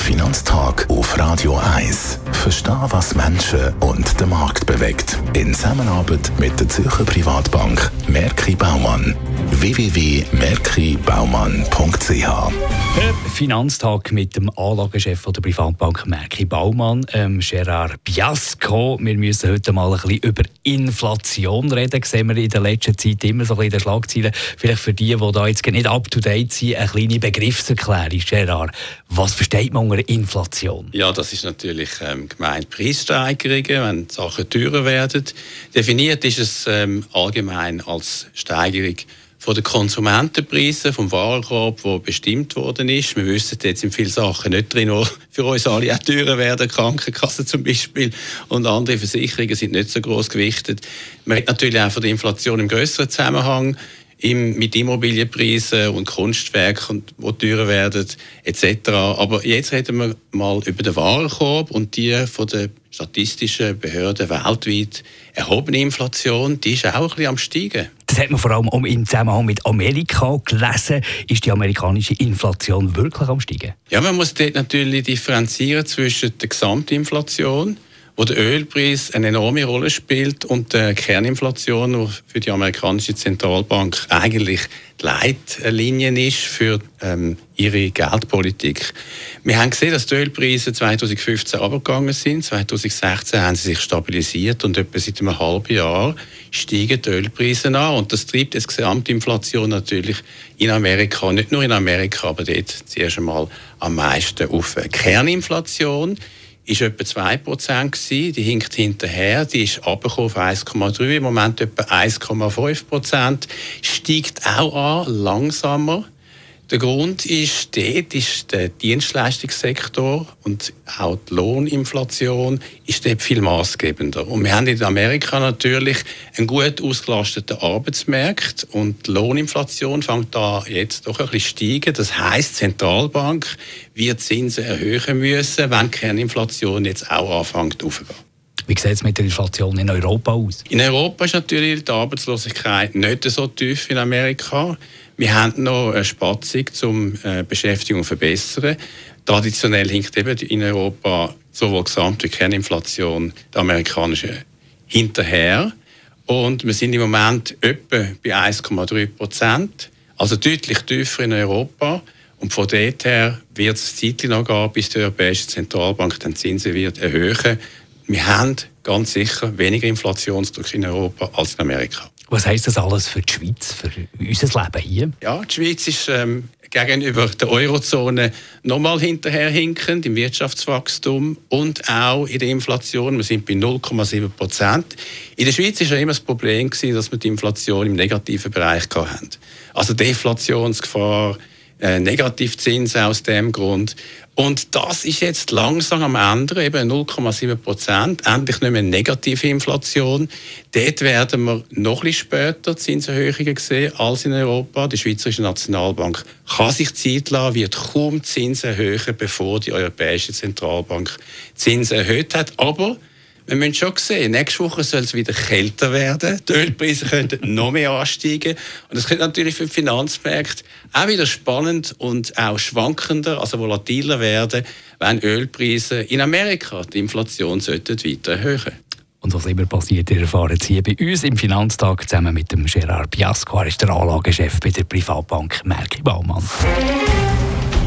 Finanztag auf Radio 1. Verstehen, was Menschen und den Markt bewegt. In Zusammenarbeit mit der Zürcher Privatbank Merki Baumann. www.merkibaumann.ch Finanztag mit dem Anlagechef der Privatbank Merki Baumann, ähm, Gerard Biasco. Wir müssen heute mal ein bisschen über Inflation reden. Das sehen wir in der letzten Zeit immer so ein bisschen in den Schlagzeilen. Vielleicht für die, die da jetzt nicht up to date sind, eine kleine Begriffserklärung. Gerard, was versteht man unter Inflation? Ja, das ist natürlich ähm, gemeint Preissteigerungen, wenn Sachen teurer werden. Definiert ist es ähm, allgemein als Steigerung von den Konsumentenpreisen, vom Warenkorb, der bestimmt worden ist. Wir wissen, jetzt sind viele Sachen nicht drin, die für uns alle auch teurer werden. Krankenkassen zum Beispiel und andere Versicherungen sind nicht so groß gewichtet. Man hat natürlich auch von der Inflation im größeren Zusammenhang im, mit Immobilienpreisen und Kunstwerken, die teurer werden, etc. Aber jetzt reden wir mal über den Warenkorb und die von den statistischen Behörden weltweit erhobene Inflation, die ist auch ein bisschen am steigen. Das hat man vor allem im Zusammenhang mit Amerika gelesen. Ist die amerikanische Inflation wirklich am steigen? Ja, man muss dort natürlich differenzieren zwischen der Gesamtinflation wo der Ölpreis eine enorme Rolle spielt und die Kerninflation, die für die amerikanische Zentralbank eigentlich die Leitlinie ist für ähm, ihre Geldpolitik. Wir haben gesehen, dass die Ölpreise 2015 abgegangen sind. 2016 haben sie sich stabilisiert und etwa seit einem halben Jahr steigen die Ölpreise an. Und das treibt die Gesamtinflation natürlich in Amerika, nicht nur in Amerika, aber dort zuerst einmal am meisten auf Kerninflation ist etwa 2% gewesen. Die hinkt hinterher. Die ist abgekommen auf 1,3. Im Moment etwa 1,5%. Steigt auch an, langsamer. Der Grund ist, dort ist der Dienstleistungssektor und auch die Lohninflation ist dort viel maßgebender. Und wir haben in Amerika natürlich einen gut ausgelasteten Arbeitsmarkt und die Lohninflation fängt da jetzt doch ein bisschen steigen. Das heißt, die Zentralbank wird Zinsen erhöhen müssen, wenn die Kerninflation jetzt auch anfängt aufzugehen. Wie sieht es mit der Inflation in Europa aus? In Europa ist natürlich die Arbeitslosigkeit nicht so tief wie in Amerika. Wir haben noch eine Spatzung zum äh, Beschäftigung verbessern. Traditionell hinkt eben in Europa sowohl Gesamt- wie Kerninflation der amerikanische hinterher. Und wir sind im Moment etwa bei 1,3 Prozent, also deutlich tiefer in Europa. Und von dort her wird es Zeit noch gehen, bis die Europäische Zentralbank den Zinsen wird erhöhen wir haben ganz sicher weniger Inflationsdruck in Europa als in Amerika. Was heißt das alles für die Schweiz, für unser Leben hier? Ja, die Schweiz ist ähm, gegenüber der Eurozone nochmal hinterherhinkend im Wirtschaftswachstum und auch in der Inflation. Wir sind bei 0,7 Prozent. In der Schweiz war ja immer das Problem, gewesen, dass wir die Inflation im negativen Bereich hatten. Also Deflationsgefahr, äh, Negativzinsen aus dem Grund. Und das ist jetzt langsam am ändern, eben 0,7 Prozent, endlich nicht mehr negative Inflation. Dort werden wir noch ein später Zinserhöhungen sehen als in Europa. Die Schweizerische Nationalbank kann sich Zeit lassen, wird kaum Zinsen erhöhen, bevor die Europäische Zentralbank Zinsen erhöht hat. Aber wir müssen schon sehen, nächste Woche soll es wieder kälter werden. Die Ölpreise könnten noch mehr ansteigen. Und das könnte natürlich für die Finanzmärkte auch wieder spannend und auch schwankender, also volatiler werden, wenn Ölpreise in Amerika die Inflation sollten weiter erhöhen und was immer passiert, ihr erfahrt es hier bei uns im Finanztag zusammen mit dem Gerard Biasco. Er ist der Anlagechef bei der Privatbank Merki Baumann.